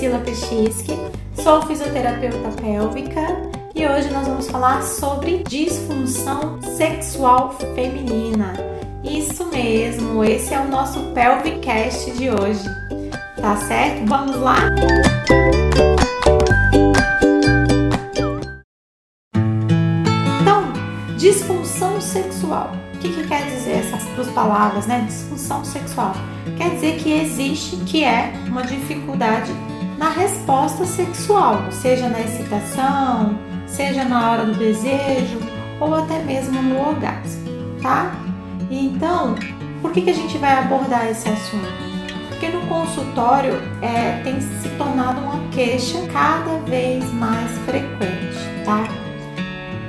Priscila Pechisky, sou fisioterapeuta pélvica e hoje nós vamos falar sobre disfunção sexual feminina. Isso mesmo, esse é o nosso Pelvicast de hoje. Tá certo? Vamos lá? Então, disfunção sexual. O que, que quer dizer essas duas palavras, né? Disfunção sexual. Quer dizer que existe, que é uma dificuldade na resposta sexual, seja na excitação, seja na hora do desejo ou até mesmo no orgasmo, tá? Então, por que, que a gente vai abordar esse assunto? Porque no consultório é, tem se tornado uma queixa cada vez mais frequente, tá?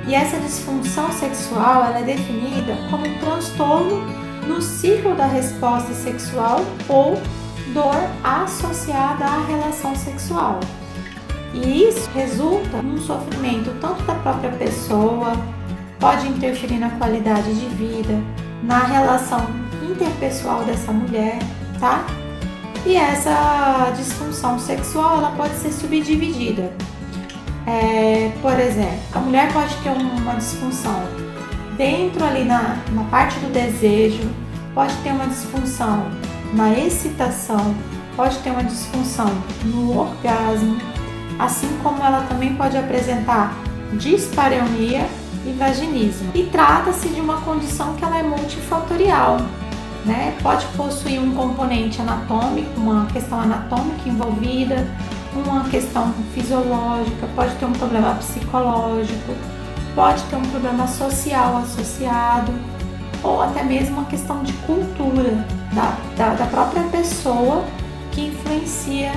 E essa disfunção sexual ela é definida como um transtorno no ciclo da resposta sexual ou dor associada à relação sexual. E isso resulta num sofrimento tanto da própria pessoa, pode interferir na qualidade de vida, na relação interpessoal dessa mulher, tá? E essa disfunção sexual ela pode ser subdividida. É, por exemplo, a mulher pode ter uma disfunção dentro ali na, na parte do desejo, pode ter uma disfunção na excitação, pode ter uma disfunção no orgasmo, assim como ela também pode apresentar dispareunia e vaginismo. E trata-se de uma condição que ela é multifatorial, né? Pode possuir um componente anatômico, uma questão anatômica envolvida, uma questão fisiológica, pode ter um problema psicológico, pode ter um problema social associado, ou até mesmo uma questão de cultura da, da, da própria pessoa que influencia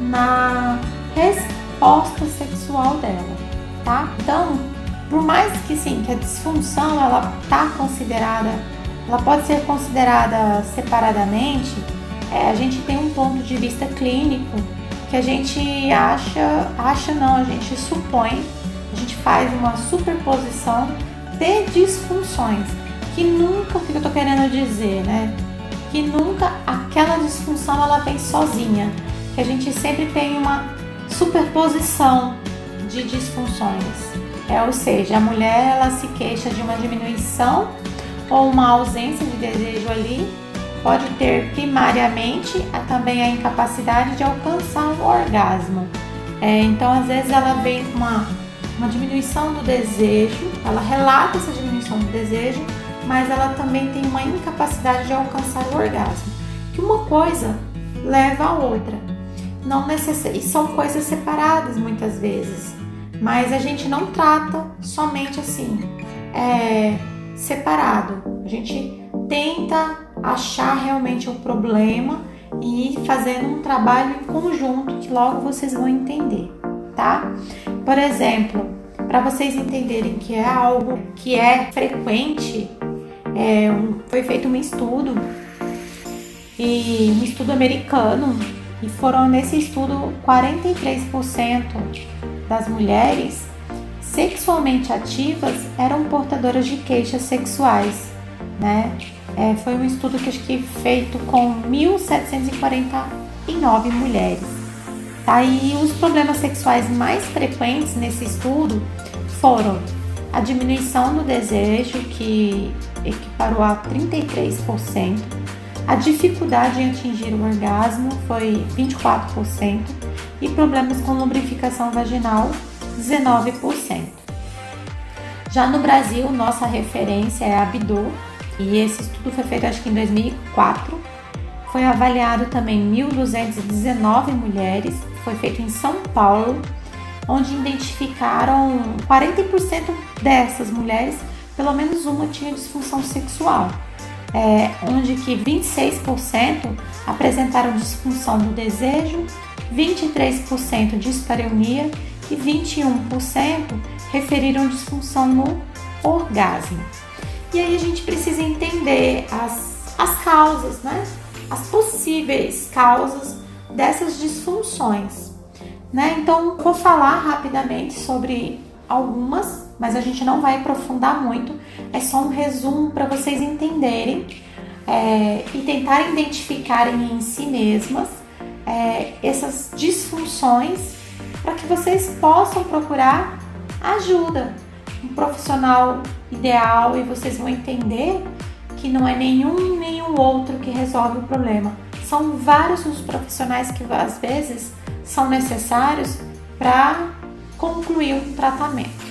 na resposta sexual dela, tá? Então, por mais que sim, que a disfunção ela tá considerada, ela pode ser considerada separadamente, é, a gente tem um ponto de vista clínico que a gente acha, acha não, a gente supõe, a gente faz uma superposição de disfunções que nunca, o que eu tô querendo dizer, né? Que nunca aquela disfunção ela vem sozinha, que a gente sempre tem uma superposição de disfunções. É, ou seja, a mulher ela se queixa de uma diminuição ou uma ausência de desejo ali, pode ter primariamente a, também a incapacidade de alcançar o orgasmo. É, então, às vezes, ela vem com uma, uma diminuição do desejo, ela relata essa diminuição do desejo, mas ela também tem uma incapacidade de alcançar o orgasmo. Que uma coisa leva a outra. Não necess... E são coisas separadas muitas vezes, mas a gente não trata somente assim, é, separado. A gente tenta achar realmente o problema e fazendo um trabalho em conjunto que logo vocês vão entender, tá? Por exemplo, para vocês entenderem que é algo que é frequente é, foi feito um estudo e um estudo americano e foram nesse estudo 43% das mulheres sexualmente ativas eram portadoras de queixas sexuais, né? É, foi um estudo que acho que feito com 1.749 mulheres. Tá? E os problemas sexuais mais frequentes nesse estudo foram a diminuição do desejo, que equiparou a 33%, a dificuldade em atingir o orgasmo foi 24% e problemas com lubrificação vaginal 19%. Já no Brasil, nossa referência é a Abdu e esse estudo foi feito acho que em 2004. Foi avaliado também 1.219 mulheres, foi feito em São Paulo, onde identificaram 40% dessas mulheres, pelo menos uma tinha disfunção sexual, é, onde que 26% apresentaram disfunção do desejo, 23% dispareunia e 21% referiram disfunção no orgasmo. E aí a gente precisa entender as, as causas, né? As possíveis causas dessas disfunções. Né? Então, vou falar rapidamente sobre algumas, mas a gente não vai aprofundar muito. É só um resumo para vocês entenderem é, e tentarem identificarem em si mesmas é, essas disfunções para que vocês possam procurar ajuda, um profissional ideal e vocês vão entender que não é nenhum nem o outro que resolve o problema. São vários os profissionais que às vezes são necessários para concluir um tratamento.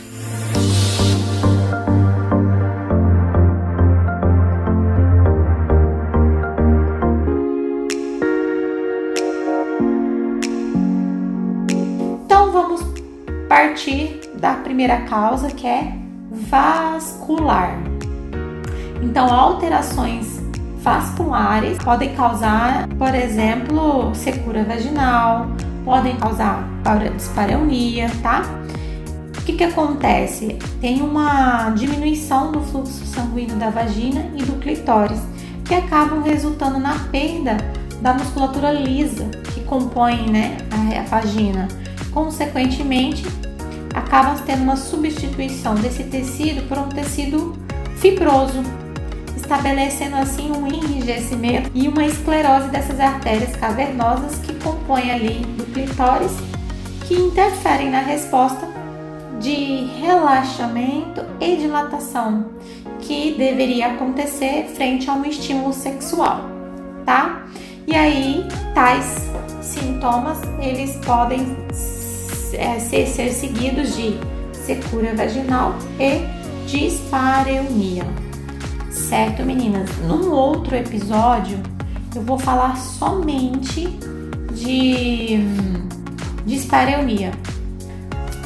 Partir da primeira causa que é vascular. Então, alterações vasculares podem causar, por exemplo, secura vaginal, podem causar dispareunia, tá? O que, que acontece? Tem uma diminuição do fluxo sanguíneo da vagina e do clitóris, que acabam resultando na perda da musculatura lisa que compõe né, a, vagina. Consequentemente, acabam tendo uma substituição desse tecido por um tecido fibroso, estabelecendo assim um enrijecimento e uma esclerose dessas artérias cavernosas que compõem ali do clitóris, que interferem na resposta de relaxamento e dilatação que deveria acontecer frente a um estímulo sexual, tá? E aí, tais sintomas, eles podem é, ser, ser seguidos de secura vaginal e dispareunia. Certo, meninas? Num outro episódio, eu vou falar somente de dispareunia.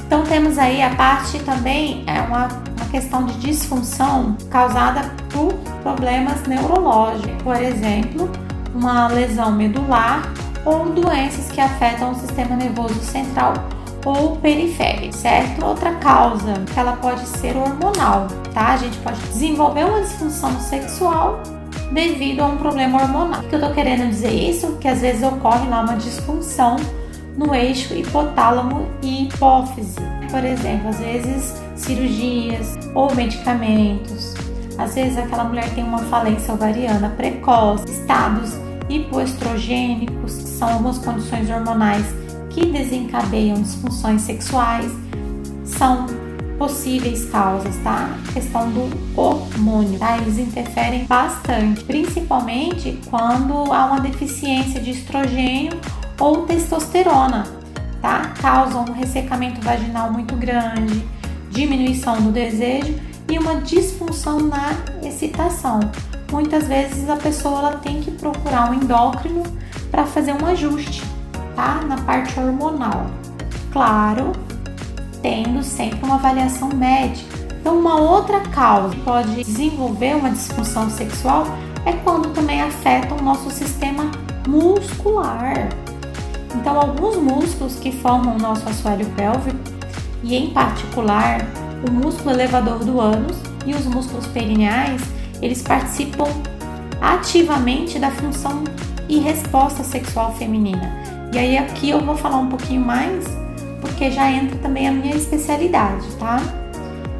Então temos aí a parte também é uma, uma questão de disfunção causada por problemas neurológicos, por exemplo, uma lesão medular ou doenças que afetam o sistema nervoso central ou periférico, certo? Outra causa que ela pode ser hormonal, tá? A gente pode desenvolver uma disfunção sexual devido a um problema hormonal. O que eu tô querendo dizer isso? Que às vezes ocorre lá uma disfunção no eixo hipotálamo e hipófise. Por exemplo, às vezes cirurgias ou medicamentos. Às vezes aquela mulher tem uma falência ovariana precoce, estados hipoestrogênicos, que são algumas condições hormonais que desencadeiam disfunções sexuais são possíveis causas, tá? Questão do hormônio, tá? Eles interferem bastante, principalmente quando há uma deficiência de estrogênio ou testosterona, tá? Causam um ressecamento vaginal muito grande, diminuição do desejo e uma disfunção na excitação. Muitas vezes a pessoa ela tem que procurar um endócrino para fazer um ajuste tá? Na parte hormonal. Claro, tendo sempre uma avaliação médica. Então, uma outra causa que pode desenvolver uma disfunção sexual é quando também afeta o nosso sistema muscular. Então, alguns músculos que formam o nosso assoalho pélvico, e em particular o músculo elevador do ânus e os músculos perineais, eles participam ativamente da função e resposta sexual feminina. E aí aqui eu vou falar um pouquinho mais, porque já entra também a minha especialidade, tá?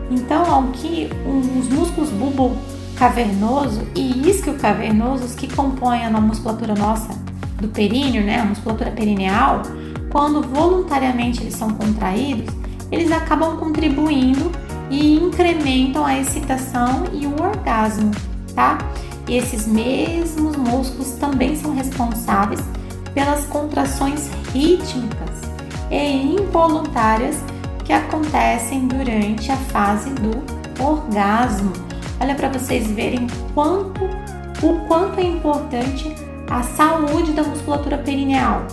Então, aqui os músculos bulbo cavernoso e isquio cavernoso que compõem a musculatura nossa do períneo, né, a musculatura perineal, quando voluntariamente eles são contraídos, eles acabam contribuindo e incrementam a excitação e o orgasmo, tá? E esses mesmos músculos também são responsáveis pelas contrações rítmicas e involuntárias que acontecem durante a fase do orgasmo. Olha para vocês verem quanto o quanto é importante a saúde da musculatura perineal.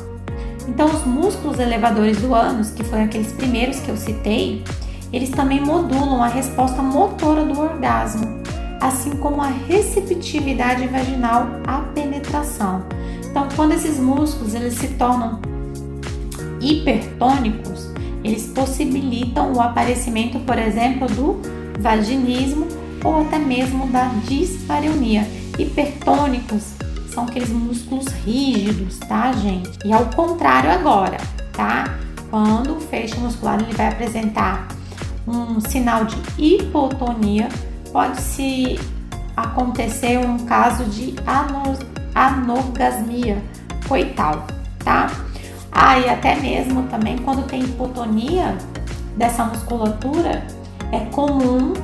Então, os músculos elevadores do ânus, que foram aqueles primeiros que eu citei, eles também modulam a resposta motora do orgasmo, assim como a receptividade vaginal à penetração. Então, quando esses músculos eles se tornam hipertônicos, eles possibilitam o aparecimento, por exemplo, do vaginismo ou até mesmo da dispareunia. Hipertônicos são aqueles músculos rígidos, tá, gente? E ao contrário agora, tá? Quando o feixe muscular ele vai apresentar um sinal de hipotonia, pode se acontecer um caso de anos anorgasmia coital, tá? Ah, e até mesmo também quando tem hipotonia dessa musculatura, é comum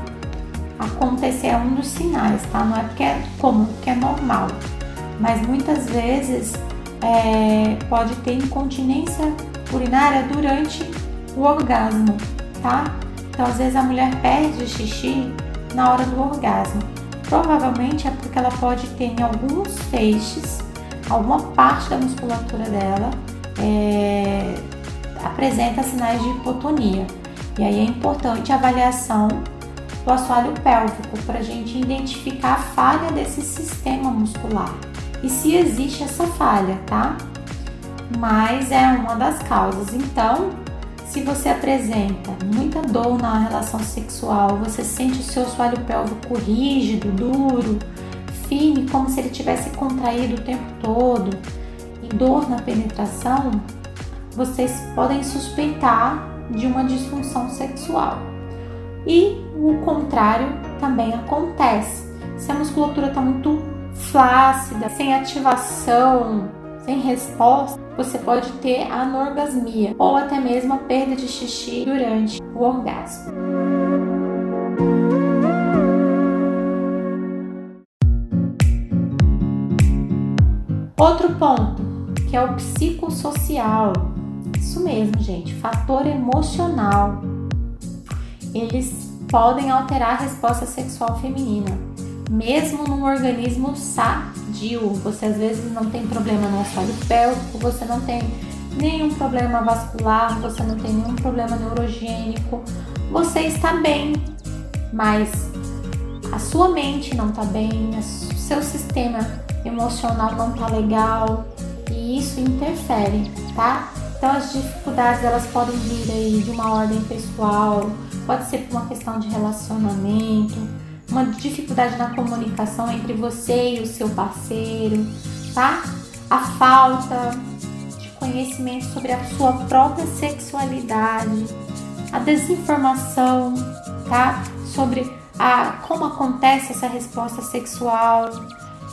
acontecer um dos sinais, tá? Não é porque é comum, porque é normal, mas muitas vezes é, pode ter incontinência urinária durante o orgasmo, tá? Então, às vezes a mulher perde xixi na hora do orgasmo. Provavelmente é porque ela pode ter em alguns feixes, alguma parte da musculatura dela é, apresenta sinais de hipotonia. E aí é importante a avaliação do assoalho pélvico para a gente identificar a falha desse sistema muscular e se existe essa falha, tá? Mas é uma das causas. Então, se você apresenta muita dor na relação sexual, você sente o seu assoalho pélvico rígido, duro, firme, como se ele tivesse contraído o tempo todo, e dor na penetração, vocês podem suspeitar de uma disfunção sexual. E o contrário também acontece. Se a musculatura está muito flácida, sem ativação, sem resposta, você pode ter anorgasmia ou até mesmo a perda de xixi durante o orgasmo. Outro ponto, que é o psicossocial. Isso mesmo, gente, fator emocional. Eles podem alterar a resposta sexual feminina, mesmo num organismo Você às vezes não tem problema no assoalho pélvico, você não tem nenhum problema vascular, você não tem nenhum problema neurogênico, você está bem, mas a sua mente não está bem, o seu sistema emocional não está legal e isso interfere, tá? Então as dificuldades elas podem vir aí de uma ordem pessoal, pode ser por uma questão de relacionamento, uma dificuldade na comunicação entre você e o seu parceiro, tá? A falta de conhecimento sobre a sua própria sexualidade, a desinformação, tá? Sobre a, como acontece essa resposta sexual,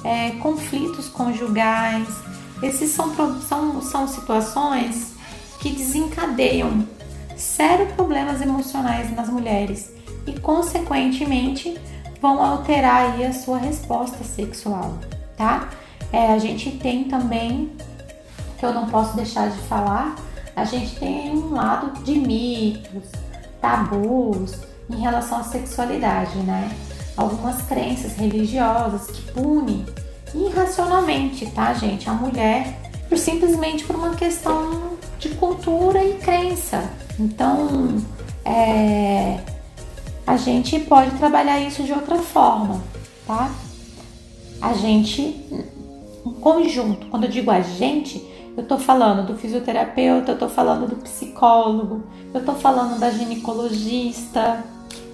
é, conflitos conjugais. Esses são, são, são situações que desencadeiam sérios problemas emocionais nas mulheres e, consequentemente, vão alterar aí a sua resposta sexual, tá? É, a gente tem também, que eu não posso deixar de falar, a gente tem um lado de mitos, tabus em relação à sexualidade, né? Algumas crenças religiosas que punem irracionalmente, tá, gente? A mulher por simplesmente por uma questão de cultura e crença. Então, é, a gente pode trabalhar isso de outra forma, tá? A gente, em conjunto, quando eu digo a gente, eu tô falando do fisioterapeuta, eu tô falando do psicólogo, eu tô falando da ginecologista,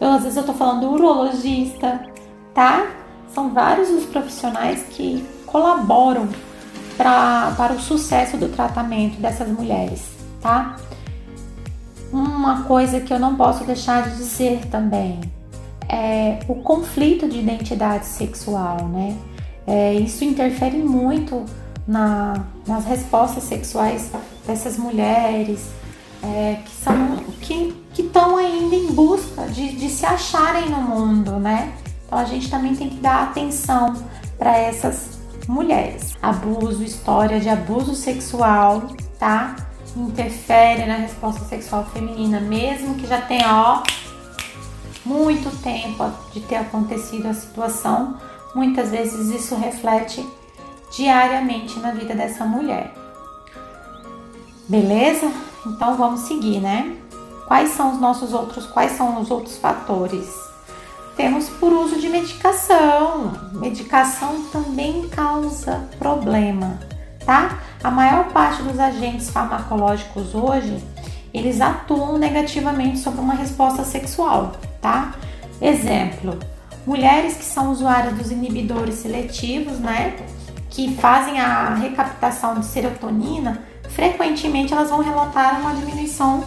eu, às vezes eu tô falando do urologista, tá? São vários os profissionais que colaboram pra, para o sucesso do tratamento dessas mulheres, tá? Uma coisa que eu não posso deixar de dizer também é o conflito de identidade sexual, né? É, isso interfere muito na, nas respostas sexuais dessas mulheres é, que são que estão ainda em busca de, de se acharem no mundo, né? Então a gente também tem que dar atenção para essas mulheres. Abuso, história de abuso sexual, tá? Interfere na resposta sexual feminina, mesmo que já tenha, ó, muito tempo de ter acontecido a situação, muitas vezes isso reflete diariamente na vida dessa mulher. Beleza? Então vamos seguir, né? Quais são os nossos outros, quais são os outros fatores? Temos por uso de medicação. Medicação também causa problema, tá? A maior parte dos agentes farmacológicos hoje, eles atuam negativamente sobre uma resposta sexual, tá? Exemplo, mulheres que são usuárias dos inibidores seletivos, né? Que fazem a recaptação de serotonina, frequentemente elas vão relatar uma diminuição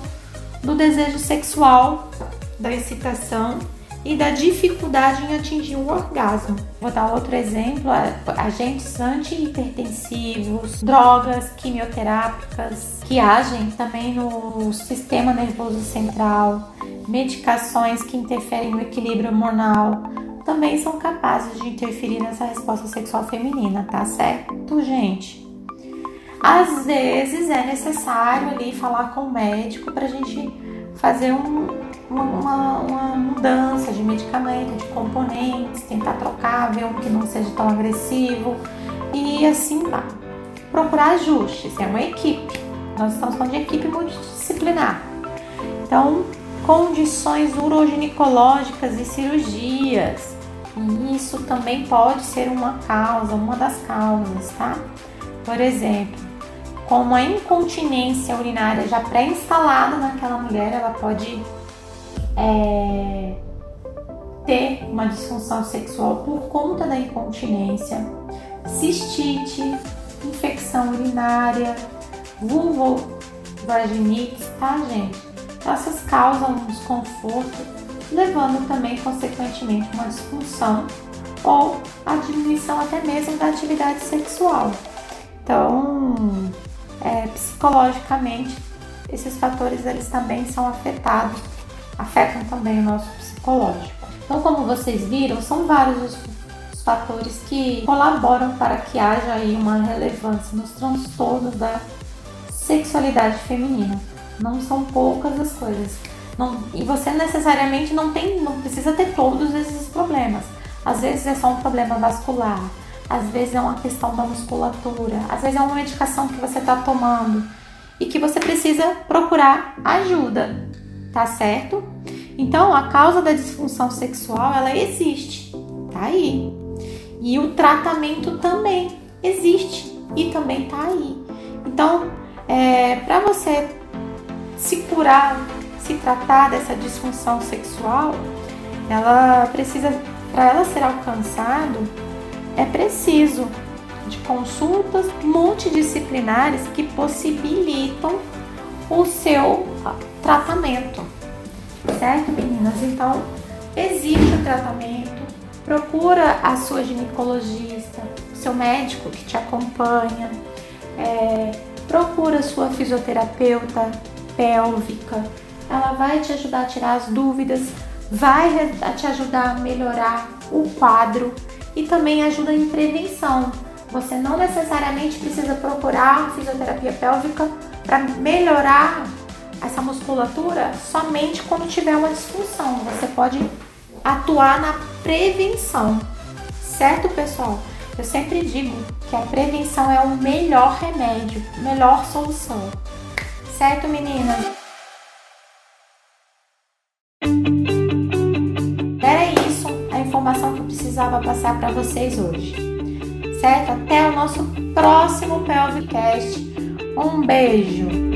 do desejo sexual, da excitação e da dificuldade em atingir o orgasmo. Vou dar outro exemplo: agentes antihipertensivos, drogas quimioterápicas que agem também no sistema nervoso central, medicações que interferem no equilíbrio hormonal, também são capazes de interferir nessa resposta sexual feminina, tá certo, gente? Às vezes é necessário ali falar com o médico para a gente fazer um, uma, uma, mudança de medicamento, de componentes, tentar um que não seja tão agressivo e assim vai. Procurar ajustes, é uma equipe. Nós estamos falando de equipe multidisciplinar. Então, condições uroginecológicas e cirurgias. E isso também pode ser uma causa, uma das causas, tá? Por exemplo, como a incontinência urinária já pré-instalada naquela mulher, ela pode é, ter uma disfunção sexual por conta da incontinência, cistite, infecção urinária, vulvovaginite, tá, gente? Essas causam um desconforto, levando também, consequentemente, uma disfunção ou a diminuição até mesmo da atividade sexual. Então, é, psicologicamente, esses fatores eles também são afetados afetam também o nosso psicológico. Então, como vocês viram, são vários os, fatores que colaboram para que haja aí uma relevância nos transtornos da sexualidade feminina. Não são poucas as coisas. Não, e você necessariamente não tem, não precisa ter todos esses problemas. Às vezes é só um problema vascular, às vezes é uma questão da musculatura, às vezes é uma medicação que você está tomando e que você precisa procurar ajuda tá certo? Então, a causa da disfunção sexual, ela existe, tá aí. E o tratamento também existe e também tá aí. Então, é, para você se curar, se tratar dessa disfunção sexual, ela precisa, para ela ser alcançado, é preciso de consultas multidisciplinares que possibilitam o seu tratamento, certo, meninas? Então, existe o tratamento, procura a sua ginecologista, seu médico que te acompanha, é, procura a sua fisioterapeuta pélvica, ela vai te ajudar a tirar as dúvidas, vai te ajudar a melhorar o quadro e também ajuda em prevenção. Você não necessariamente precisa procurar fisioterapia pélvica para melhorar essa musculatura somente quando tiver uma disfunção. Você pode atuar na prevenção, certo, pessoal? Eu sempre digo que a prevenção é o melhor remédio, melhor solução. Certo, meninas? Era isso a informação que eu precisava passar para vocês hoje. Certo? Até o nosso próximo Pelvicast. Um beijo!